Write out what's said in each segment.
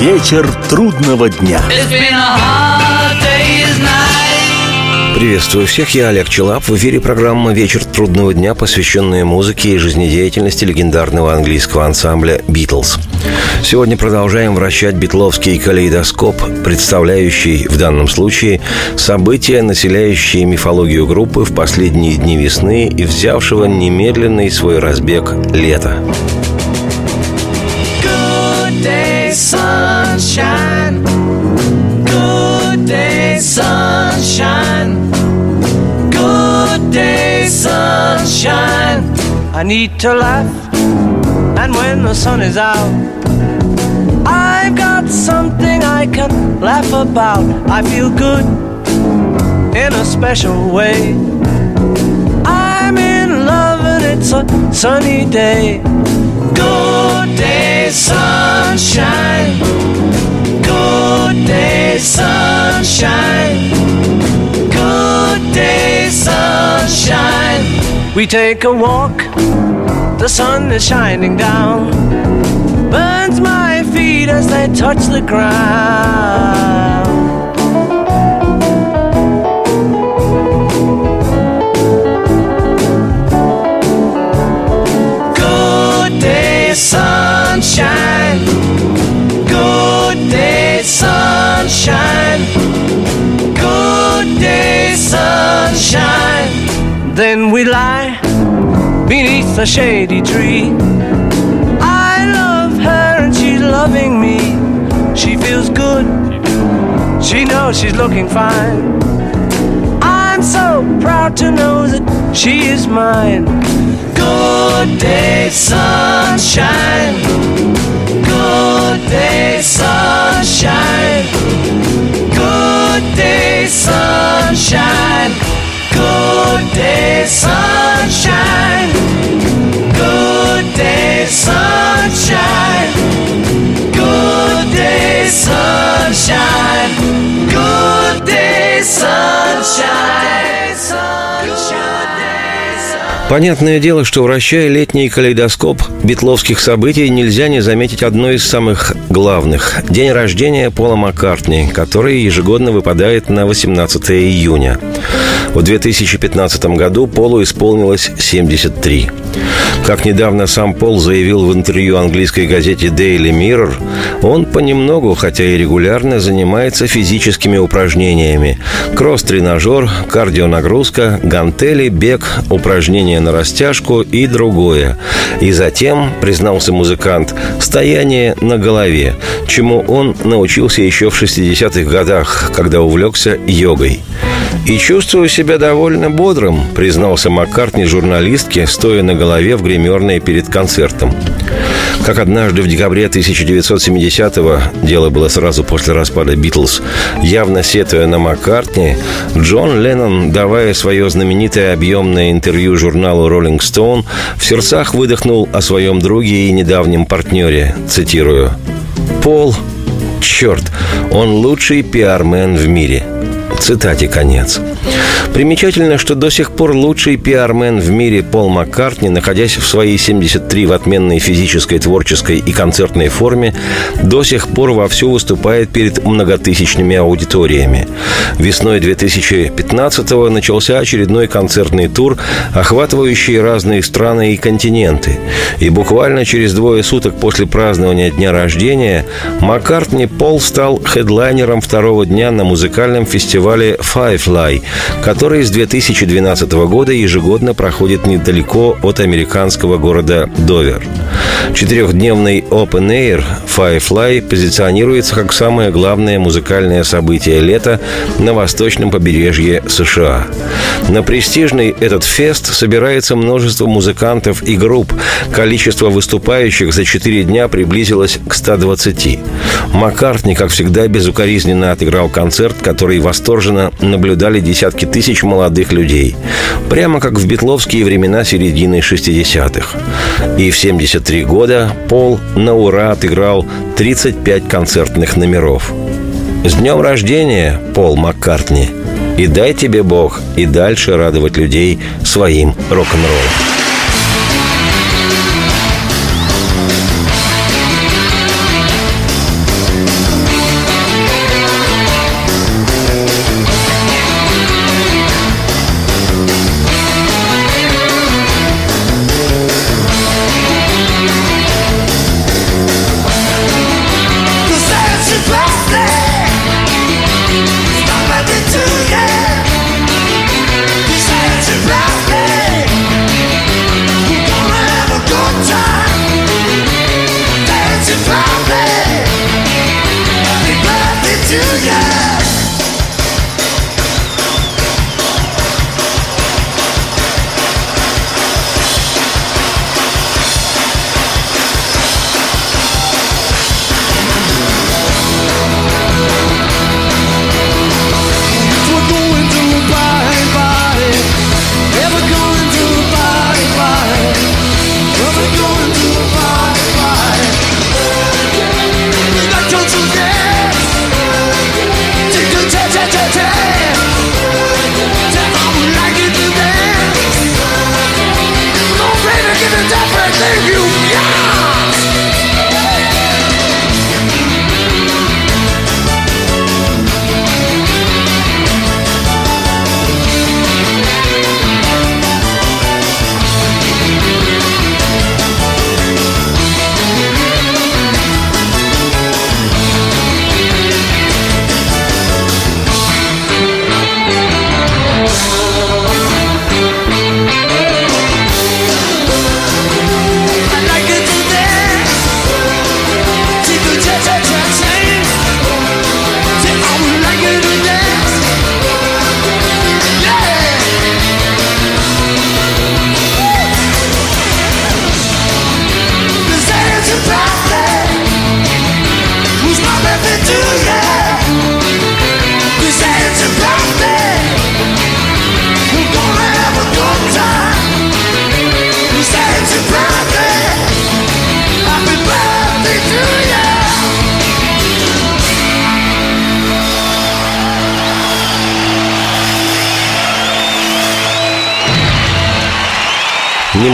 Вечер трудного дня. Приветствую всех, я Олег Челап. В эфире программа «Вечер трудного дня», посвященная музыке и жизнедеятельности легендарного английского ансамбля «Битлз». Сегодня продолжаем вращать битловский калейдоскоп, представляющий в данном случае события, населяющие мифологию группы в последние дни весны и взявшего немедленный свой разбег лета. Good day, sunshine. Good day, sunshine. Good day, sunshine. I need to laugh, and when the sun is out, I've got something I can laugh about. I feel good in a special way. I'm in love, and it's a sunny day. Good sunshine. Good day, sunshine Good day sunshine. We take a walk, the sun is shining down, burns my feet as they touch the ground. Beneath a shady tree. I love her and she's loving me. She feels good, she knows she's looking fine. I'm so proud to know that she is mine. Good day, sunshine. Good day, sunshine. Good day, sunshine. Good day, sunshine. Good day, sunshine. Good day, sunshine. Good day, sunshine. Понятное дело, что вращая летний калейдоскоп битловских событий, нельзя не заметить одно из самых главных – день рождения Пола Маккартни, который ежегодно выпадает на 18 июня. В 2015 году Полу исполнилось 73. Как недавно сам Пол заявил в интервью английской газете Daily Mirror, он понемногу, хотя и регулярно, занимается физическими упражнениями. Кросс-тренажер, кардионагрузка, гантели, бег, упражнения на растяжку и другое. И затем, признался музыкант, стояние на голове, чему он научился еще в 60-х годах, когда увлекся йогой. «И чувствую себя довольно бодрым», — признался Маккартни журналистке, стоя на голове в гримерной перед концертом. Как однажды в декабре 1970-го, дело было сразу после распада «Битлз», явно сетуя на Маккартни, Джон Леннон, давая свое знаменитое объемное интервью журналу «Роллинг Стоун», в сердцах выдохнул о своем друге и недавнем партнере, цитирую, «Пол, черт, он лучший пиармен в мире». Цитате конец. Примечательно, что до сих пор лучший пиармен в мире Пол Маккартни, находясь в своей 73 в отменной физической, творческой и концертной форме, до сих пор вовсю выступает перед многотысячными аудиториями. Весной 2015-го начался очередной концертный тур, охватывающий разные страны и континенты. И буквально через двое суток после празднования дня рождения Маккартни Пол стал хедлайнером второго дня на музыкальном фестивале Firefly, который с 2012 года ежегодно проходит недалеко от американского города Довер. Четырехдневный Open Air Firefly позиционируется как самое главное музыкальное событие лета на восточном побережье США. На престижный этот фест собирается множество музыкантов и групп. Количество выступающих за четыре дня приблизилось к 120. Маккартни, как всегда, безукоризненно отыграл концерт, который восторженно наблюдали десятки тысяч молодых людей. Прямо как в битловские времена середины 60-х. И в 73 года Пол на ура отыграл 35 концертных номеров. С днем рождения, Пол Маккартни! И дай тебе Бог и дальше радовать людей своим рок-н-роллом.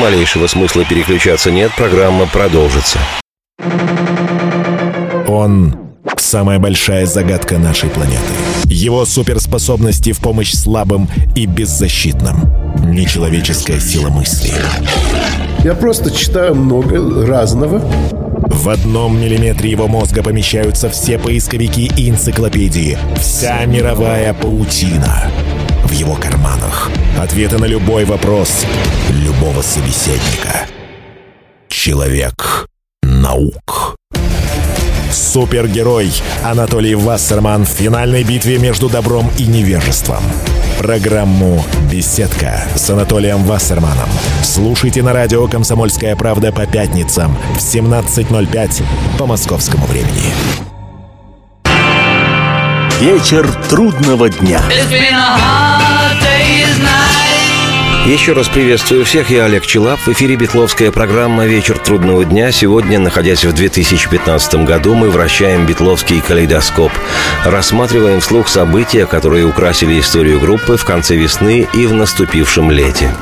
Малейшего смысла переключаться нет, программа продолжится. Он — самая большая загадка нашей планеты. Его суперспособности в помощь слабым и беззащитным. Нечеловеческая сила мысли. Я просто читаю много разного. В одном миллиметре его мозга помещаются все поисковики и энциклопедии. Вся мировая паутина. В его карманах. Ответы на любой вопрос любого собеседника. Человек наук. Супергерой Анатолий Вассерман в финальной битве между добром и невежеством. Программу «Беседка» с Анатолием Вассерманом. Слушайте на радио «Комсомольская правда» по пятницам в 17.05 по московскому времени. Вечер трудного дня. Еще раз приветствую всех, я Олег Челап. В эфире Бетловская программа «Вечер трудного дня». Сегодня, находясь в 2015 году, мы вращаем Бетловский калейдоскоп. Рассматриваем вслух события, которые украсили историю группы в конце весны и в наступившем лете.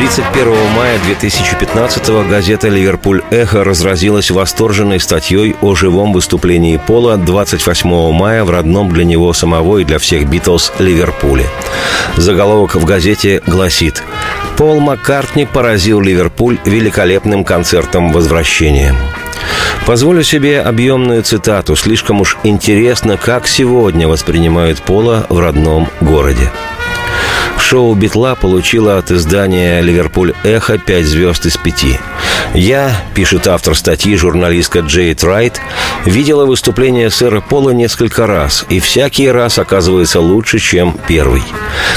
31 мая 2015 газета «Ливерпуль Эхо» разразилась восторженной статьей о живом выступлении Пола 28 мая в родном для него самого и для всех Битлз Ливерпуле. Заголовок в газете гласит «Пол Маккартни поразил Ливерпуль великолепным концертом возвращения». Позволю себе объемную цитату. Слишком уж интересно, как сегодня воспринимают Пола в родном городе. Шоу «Битла» получило от издания «Ливерпуль Эхо» 5 звезд из 5. Я, пишет автор статьи журналистка Джейд Райт, видела выступление сэра Пола несколько раз, и всякий раз оказывается лучше, чем первый.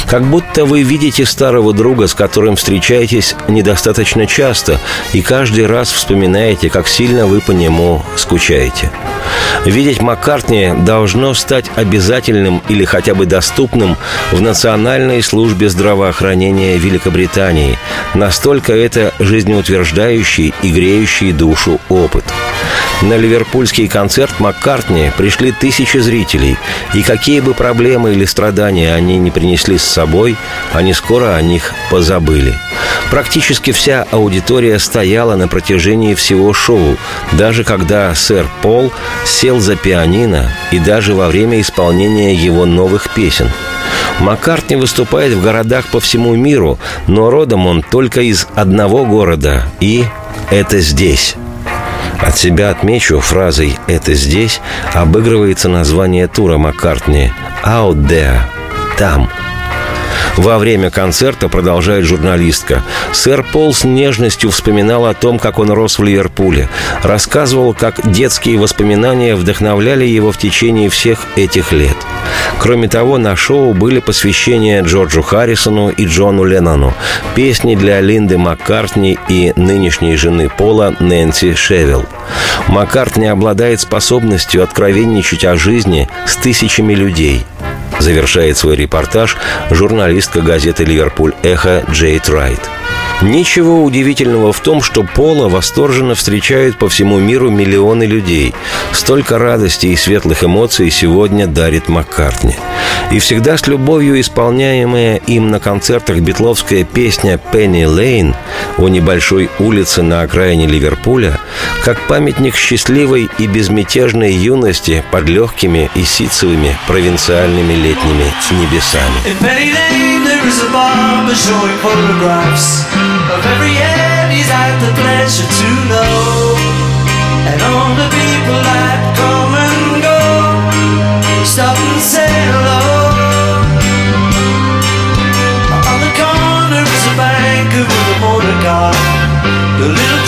Как будто вы видите старого друга, с которым встречаетесь недостаточно часто, и каждый раз вспоминаете, как сильно вы по нему скучаете. Видеть Маккартни должно стать обязательным или хотя бы доступным в Национальной службе здравоохранения Великобритании. Настолько это жизнеутверждающий и греющий душу опыт. На ливерпульский концерт Маккартни пришли тысячи зрителей, и какие бы проблемы или страдания они не принесли с собой, они скоро о них позабыли. Практически вся аудитория стояла на протяжении всего шоу, даже когда сэр Пол сел за пианино и даже во время исполнения его новых песен. Маккартни выступает в городах по всему миру, но родом он только из одного города, и это здесь. От себя отмечу фразой «это здесь» обыгрывается название тура Маккартни «Out there» – «там». Во время концерта, продолжает журналистка, сэр Пол с нежностью вспоминал о том, как он рос в Ливерпуле. Рассказывал, как детские воспоминания вдохновляли его в течение всех этих лет. Кроме того, на шоу были посвящения Джорджу Харрисону и Джону Леннону, песни для Линды Маккартни и нынешней жены Пола Нэнси Шевилл. Маккартни обладает способностью откровенничать о жизни с тысячами людей – завершает свой репортаж журналистка газеты «Ливерпуль Эхо» Джейд Райт. Ничего удивительного в том, что Пола восторженно встречают по всему миру миллионы людей. Столько радости и светлых эмоций сегодня дарит Маккартни. И всегда с любовью исполняемая им на концертах битловская песня «Пенни Лейн» о небольшой улице на окраине Ливерпуля, как памятник счастливой и безмятежной юности под легкими и ситцевыми провинциальными летними небесами. Of every end he's had the pleasure to know, and all the people that come and go stop and say hello. On the corner is a banker with a motor car, the little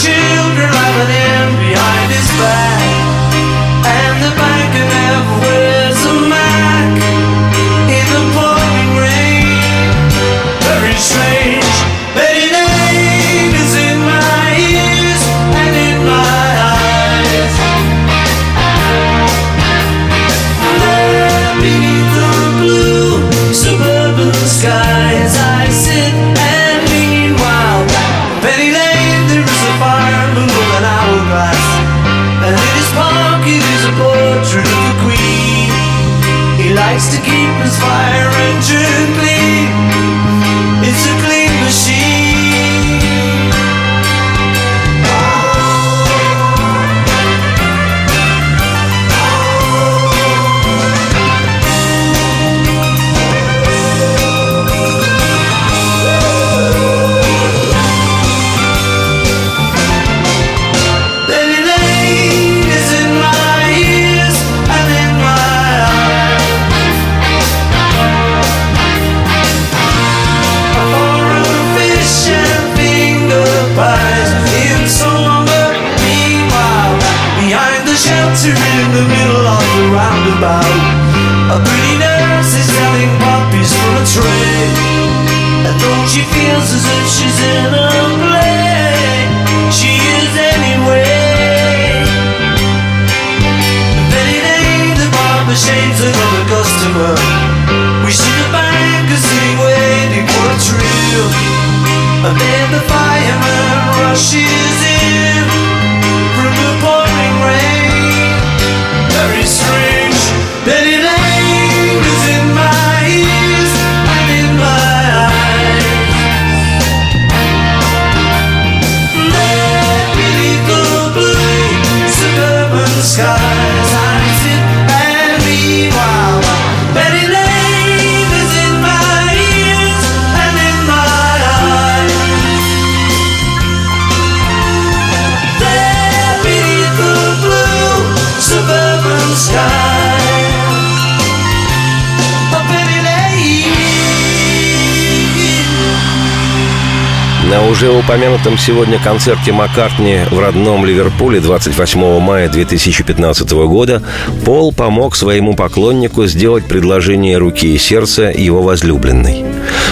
На уже упомянутом сегодня концерте Маккартни в родном Ливерпуле 28 мая 2015 года Пол помог своему поклоннику сделать предложение руки и сердца его возлюбленной.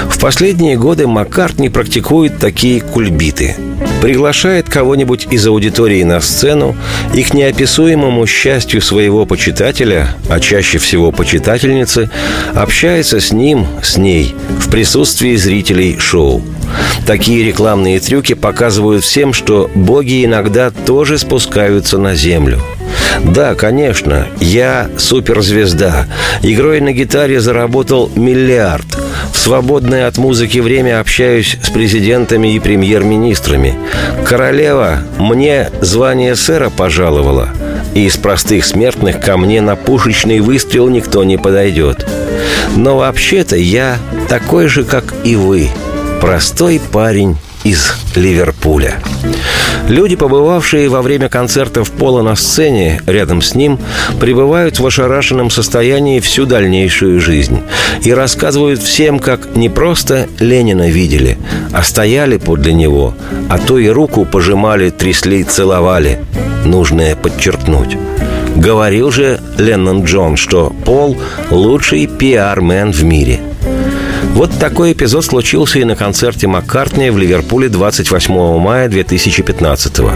В последние годы Маккартни практикует такие кульбиты. Приглашает кого-нибудь из аудитории на сцену и к неописуемому счастью своего почитателя, а чаще всего почитательницы, общается с ним, с ней, в присутствии зрителей шоу. Такие рекламные трюки показывают всем, что боги иногда тоже спускаются на землю. Да, конечно, я суперзвезда. Игрой на гитаре заработал миллиард. В свободное от музыки время общаюсь с президентами и премьер-министрами. Королева мне звание сэра пожаловала. И из простых смертных ко мне на пушечный выстрел никто не подойдет. Но вообще-то я такой же, как и вы – Простой парень из Ливерпуля. Люди, побывавшие во время концертов Пола на сцене рядом с ним, пребывают в ошарашенном состоянии всю дальнейшую жизнь и рассказывают всем, как не просто Ленина видели, а стояли подле него, а то и руку пожимали, трясли, целовали. Нужное подчеркнуть. Говорил же Леннон Джон, что Пол – лучший пиар-мен в мире – вот такой эпизод случился и на концерте Маккартни в Ливерпуле 28 мая 2015 -го.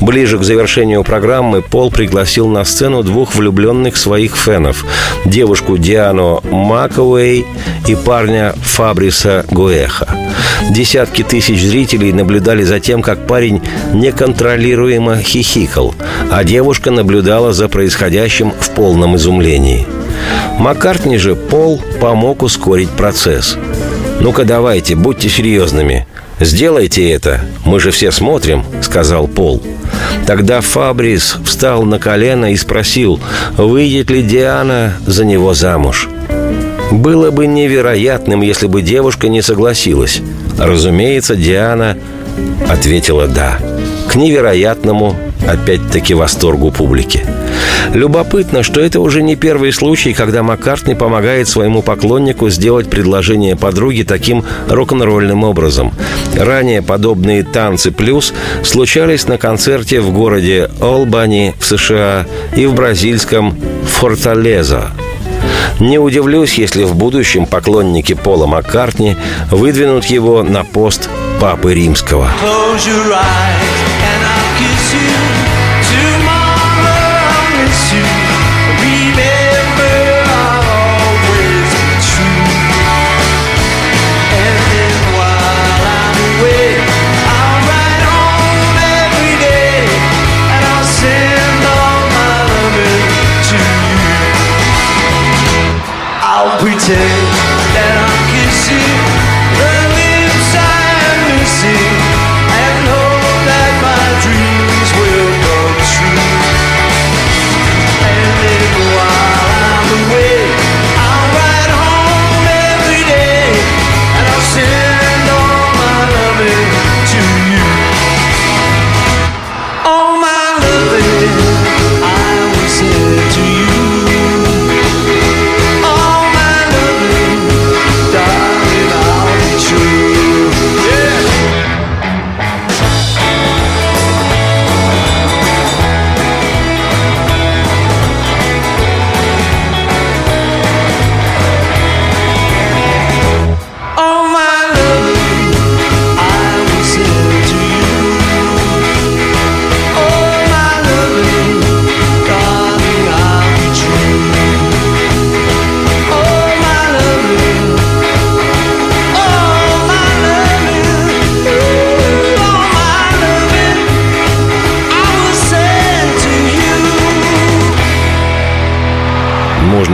Ближе к завершению программы Пол пригласил на сцену двух влюбленных своих фенов – девушку Диану Маковей и парня Фабриса Гуэха. Десятки тысяч зрителей наблюдали за тем, как парень неконтролируемо хихикал, а девушка наблюдала за происходящим в полном изумлении – Маккартни же Пол помог ускорить процесс. «Ну-ка давайте, будьте серьезными. Сделайте это, мы же все смотрим», — сказал Пол. Тогда Фабрис встал на колено и спросил, выйдет ли Диана за него замуж. Было бы невероятным, если бы девушка не согласилась. Разумеется, Диана ответила «да». К невероятному, опять-таки, восторгу публики. Любопытно, что это уже не первый случай, когда Маккартни помогает своему поклоннику сделать предложение подруге таким рок-н-ролльным образом. Ранее подобные «Танцы плюс» случались на концерте в городе Олбани в США и в бразильском Форталеза. Не удивлюсь, если в будущем поклонники Пола Маккартни выдвинут его на пост Папы Римского. Close your eyes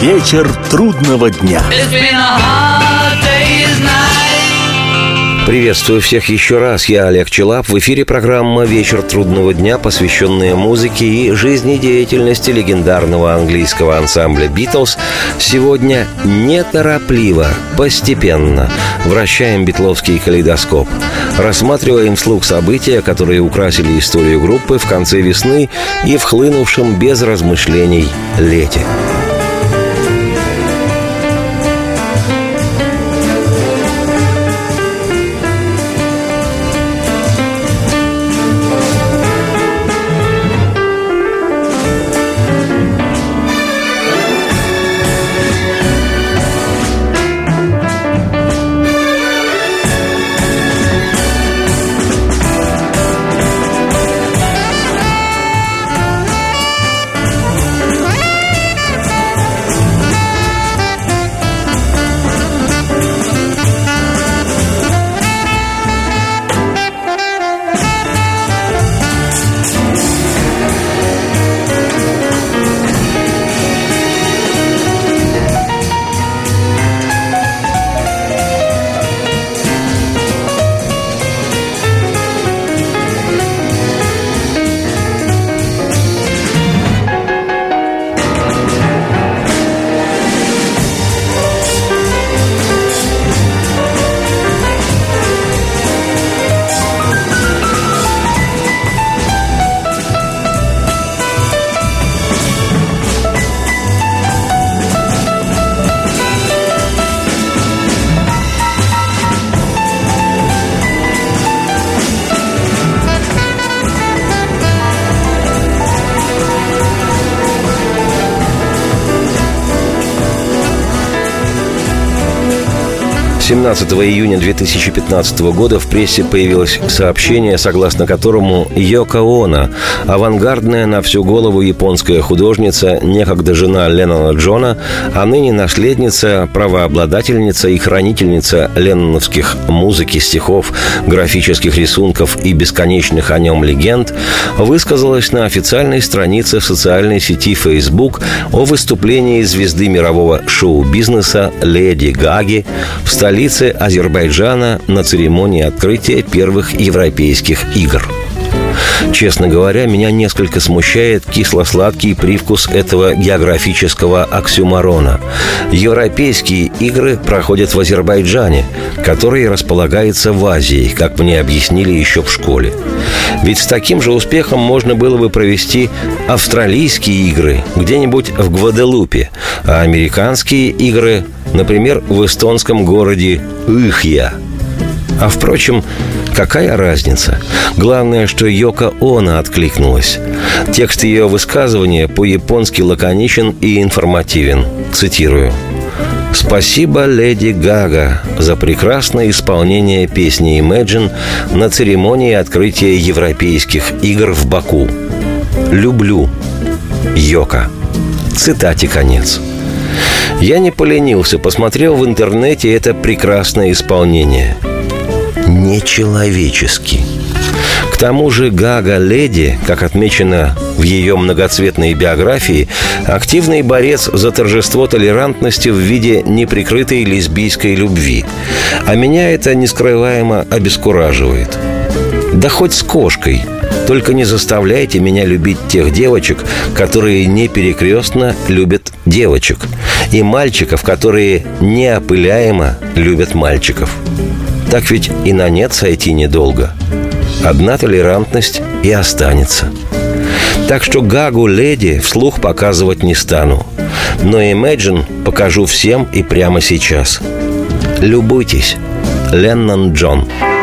Вечер трудного дня. Приветствую всех еще раз. Я Олег Челап. В эфире программа «Вечер трудного дня», посвященная музыке и жизнедеятельности легендарного английского ансамбля «Битлз». Сегодня неторопливо, постепенно вращаем битловский калейдоскоп. Рассматриваем вслух события, которые украсили историю группы в конце весны и в хлынувшем без размышлений лете. 17 июня 2015 года в прессе появилось сообщение, согласно которому Йоко Оно, авангардная на всю голову японская художница, некогда жена Леннона Джона, а ныне наследница, правообладательница и хранительница ленноновских музыки, стихов, графических рисунков и бесконечных о нем легенд, высказалась на официальной странице в социальной сети Facebook о выступлении звезды мирового шоу-бизнеса Леди Гаги в столице столице Азербайджана на церемонии открытия первых европейских игр. Честно говоря, меня несколько смущает кисло-сладкий привкус этого географического оксюмарона. Европейские игры проходят в Азербайджане, который располагается в Азии, как мне объяснили еще в школе. Ведь с таким же успехом можно было бы провести австралийские игры где-нибудь в Гваделупе, а американские игры Например, в эстонском городе Ихья. А впрочем, какая разница? Главное, что Йока Она откликнулась. Текст ее высказывания по-японски лаконичен и информативен. Цитирую. Спасибо, леди Гага, за прекрасное исполнение песни Imagine на церемонии открытия европейских игр в Баку. Люблю. Йока. Цитате конец. Я не поленился, посмотрел в интернете это прекрасное исполнение. Нечеловеческий. К тому же Гага Леди, как отмечено в ее многоцветной биографии, активный борец за торжество толерантности в виде неприкрытой лесбийской любви. А меня это нескрываемо обескураживает. Да хоть с кошкой – только не заставляйте меня любить тех девочек, которые не перекрестно любят девочек, и мальчиков, которые неопыляемо любят мальчиков. Так ведь и на нет сойти недолго. Одна толерантность и останется. Так что Гагу леди вслух показывать не стану. Но Imagine покажу всем и прямо сейчас. Любуйтесь. Леннон Джон. for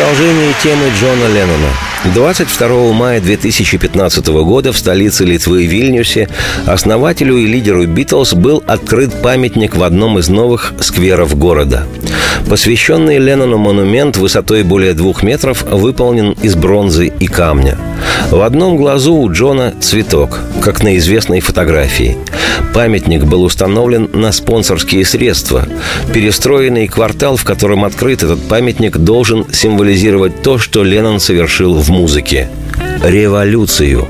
Продолжении темы Джона Леннона. 22 мая 2015 года в столице Литвы Вильнюсе основателю и лидеру Битлз был открыт памятник в одном из новых скверов города. Посвященный Леннону монумент высотой более двух метров выполнен из бронзы и камня. В одном глазу у Джона цветок, как на известной фотографии. Памятник был установлен на спонсорские средства. Перестроенный квартал, в котором открыт этот памятник, должен символизировать то, что Леннон совершил в музыке – революцию.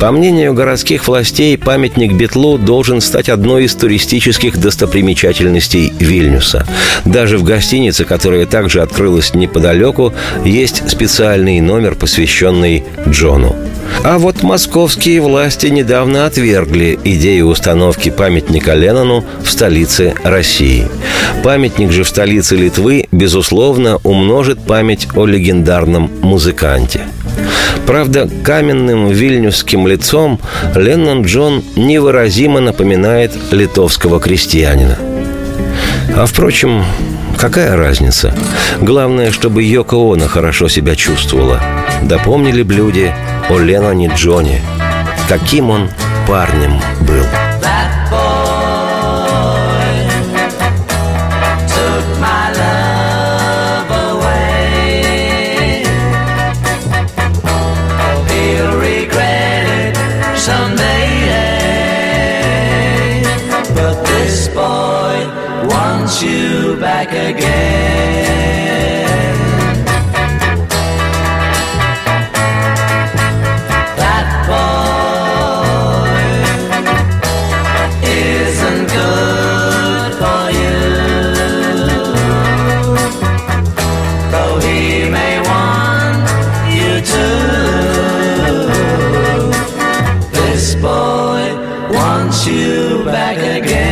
По мнению городских властей, памятник Бетлу должен стать одной из туристических достопримечательностей Вильнюса. Даже в гостинице, которая также открылась неподалеку, есть специальный номер, посвященный Джону. А вот московские власти недавно отвергли идею установки памятника Леннону в столице России. Памятник же в столице Литвы, безусловно, умножит память о легендарном музыканте. Правда, каменным вильнюсским лицом Леннон Джон невыразимо напоминает литовского крестьянина. А впрочем, какая разница? Главное, чтобы Йоко Оно хорошо себя чувствовала. Допомнили б люди о Ленноне Джоне. Каким он парнем был. You back again.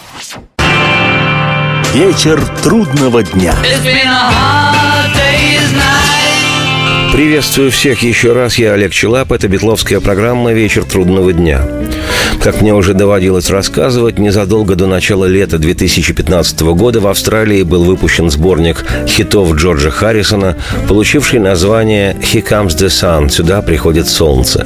Вечер трудного дня. Приветствую всех еще раз, я Олег Челап, это Бетловская программа «Вечер трудного дня». Как мне уже доводилось рассказывать, незадолго до начала лета 2015 года в Австралии был выпущен сборник хитов Джорджа Харрисона, получивший название «Here Comes the Sun» – «Сюда приходит солнце».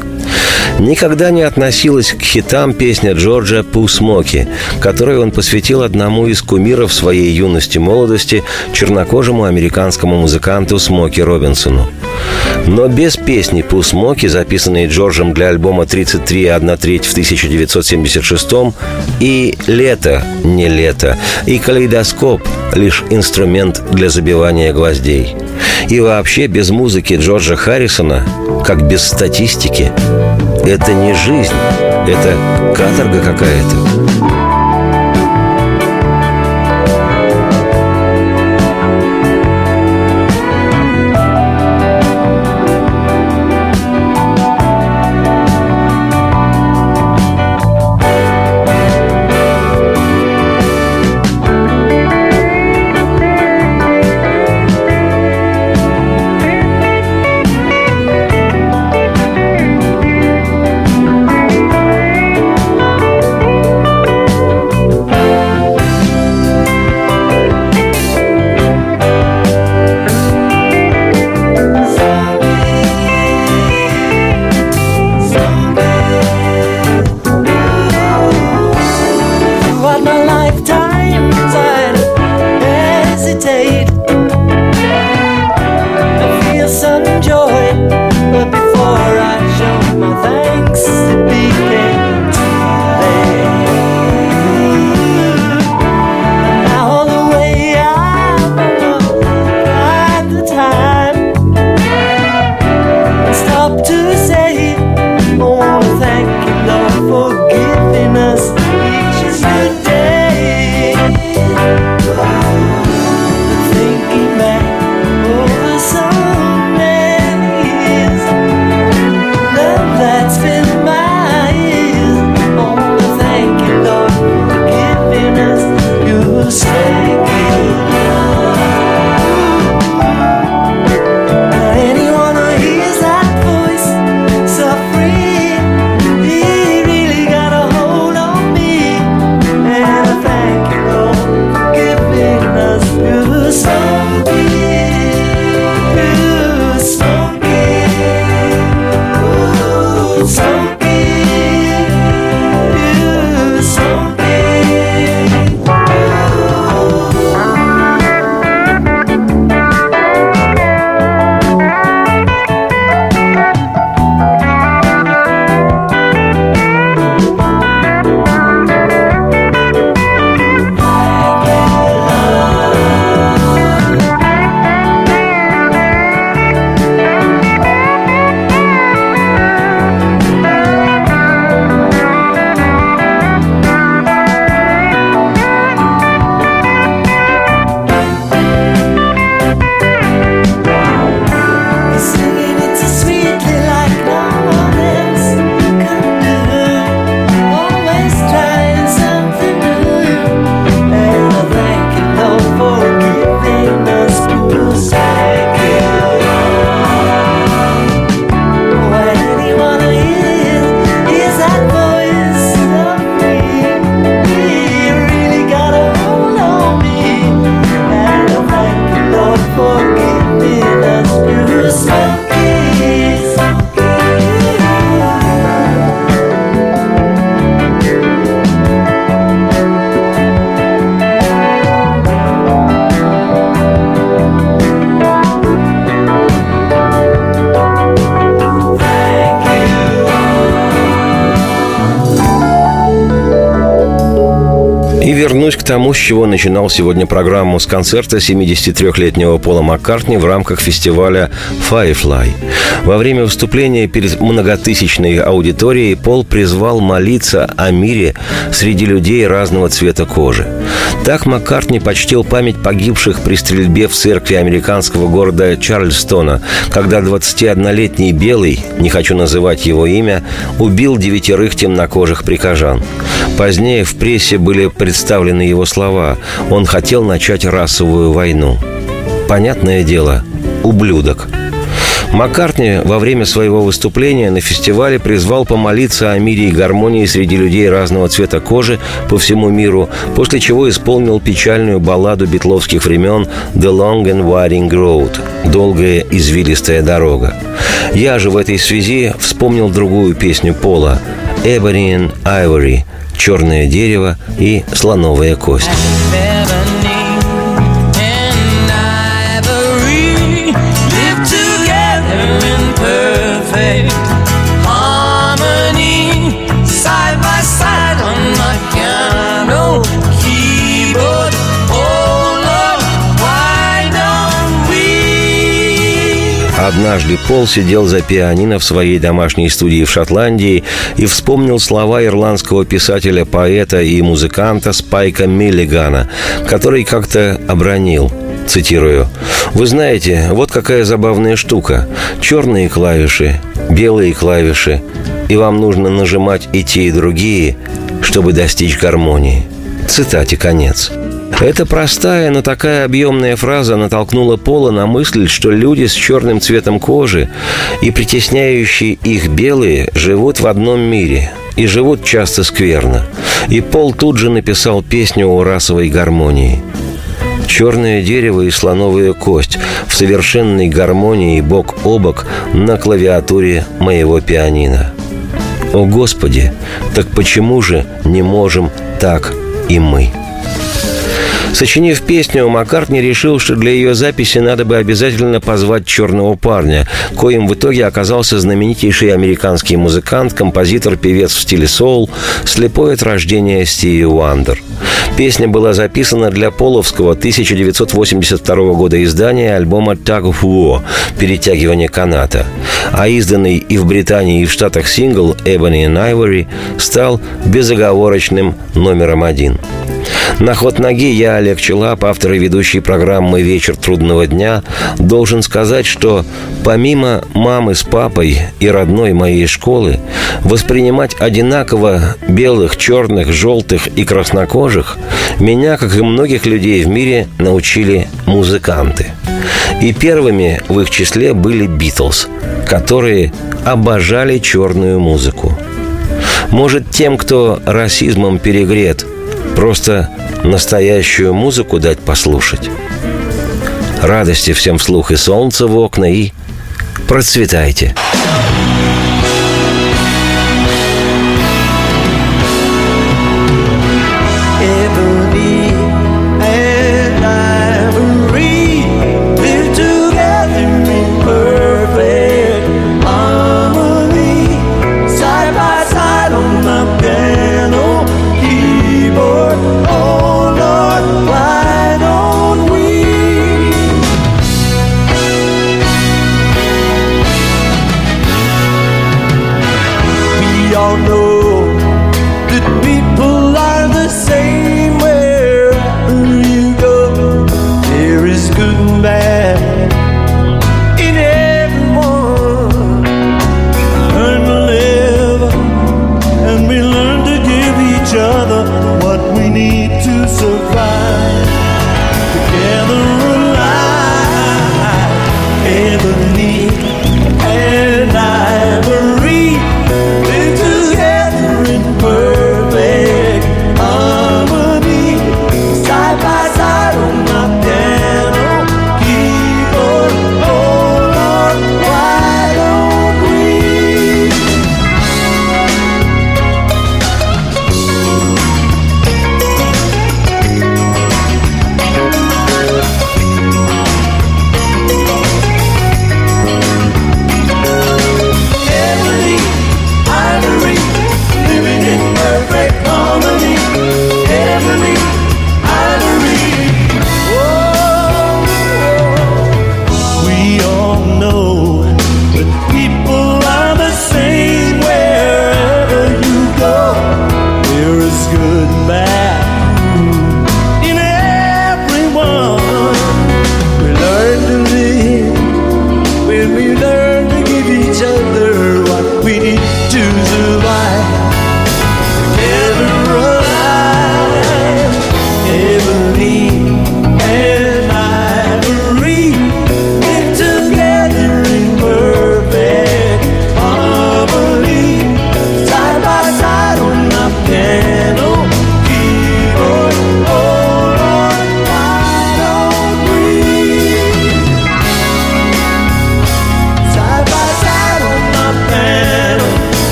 Никогда не относилась к хитам песня Джорджа «Пу Смоки», которую он посвятил одному из кумиров своей юности-молодости, чернокожему американскому музыканту Смоки Робинсону. Но без песни «Пу Смоки», записанной Джорджем для альбома «33 1 треть» в 1976 и «Лето, не лето», и «Калейдоскоп» — лишь инструмент для забивания гвоздей. И вообще без музыки Джорджа Харрисона, как без статистики, это не жизнь, это каторга какая-то. С чего начинал сегодня программу с концерта 73-летнего Пола Маккартни в рамках фестиваля Firefly. Во время выступления перед многотысячной аудиторией Пол призвал молиться о мире среди людей разного цвета кожи. Так Маккартни почтил память погибших при стрельбе в церкви американского города Чарльстона, когда 21-летний белый, не хочу называть его имя, убил девятерых темнокожих прихожан. Позднее в прессе были представлены его слова. Он хотел начать расовую войну. Понятное дело, ублюдок. Маккартни во время своего выступления на фестивале призвал помолиться о мире и гармонии среди людей разного цвета кожи по всему миру, после чего исполнил печальную балладу битловских времен «The Long and Winding Road» – «Долгая извилистая дорога». Я же в этой связи вспомнил другую песню Пола «Ebony and Ivory» – «Черное дерево» и «Слоновая кость». Однажды Пол сидел за пианино в своей домашней студии в Шотландии и вспомнил слова ирландского писателя, поэта и музыканта Спайка Миллигана, который как-то обронил цитирую, «Вы знаете, вот какая забавная штука. Черные клавиши, белые клавиши, и вам нужно нажимать и те, и другие, чтобы достичь гармонии». Цитате конец. Эта простая, но такая объемная фраза натолкнула Пола на мысль, что люди с черным цветом кожи и притесняющие их белые живут в одном мире и живут часто скверно. И Пол тут же написал песню о расовой гармонии. Черное дерево и слоновая кость в совершенной гармонии бок о бок на клавиатуре моего пианино. О Господи, так почему же не можем так и мы? Сочинив песню, Маккартни решил, что для ее записи надо бы обязательно позвать черного парня, коим в итоге оказался знаменитейший американский музыкант, композитор, певец в стиле соул, слепой от рождения Стиви Уандер. Песня была записана для половского 1982 года издания альбома «Tug of War» «Перетягивание каната», а изданный и в Британии, и в Штатах сингл «Ebony and Ivory» стал безоговорочным номером один – на ход ноги я, Олег Челап, автор и ведущий программы «Вечер трудного дня», должен сказать, что помимо мамы с папой и родной моей школы, воспринимать одинаково белых, черных, желтых и краснокожих меня, как и многих людей в мире, научили музыканты. И первыми в их числе были «Битлз», которые обожали черную музыку. Может, тем, кто расизмом перегрет, просто настоящую музыку дать послушать. Радости всем вслух и солнца в окна, и процветайте. Ebony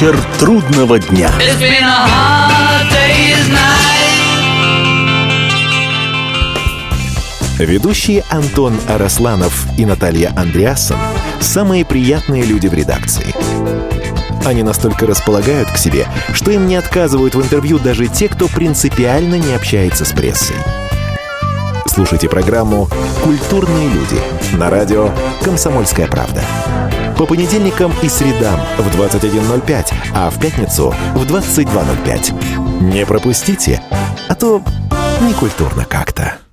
Вечер трудного дня. Ведущие Антон Арасланов и Наталья Андреасон – самые приятные люди в редакции. Они настолько располагают к себе, что им не отказывают в интервью даже те, кто принципиально не общается с прессой. Слушайте программу «Культурные люди» на радио «Комсомольская правда». По понедельникам и средам в 21.05, а в пятницу в 22.05. Не пропустите, а то некультурно как-то.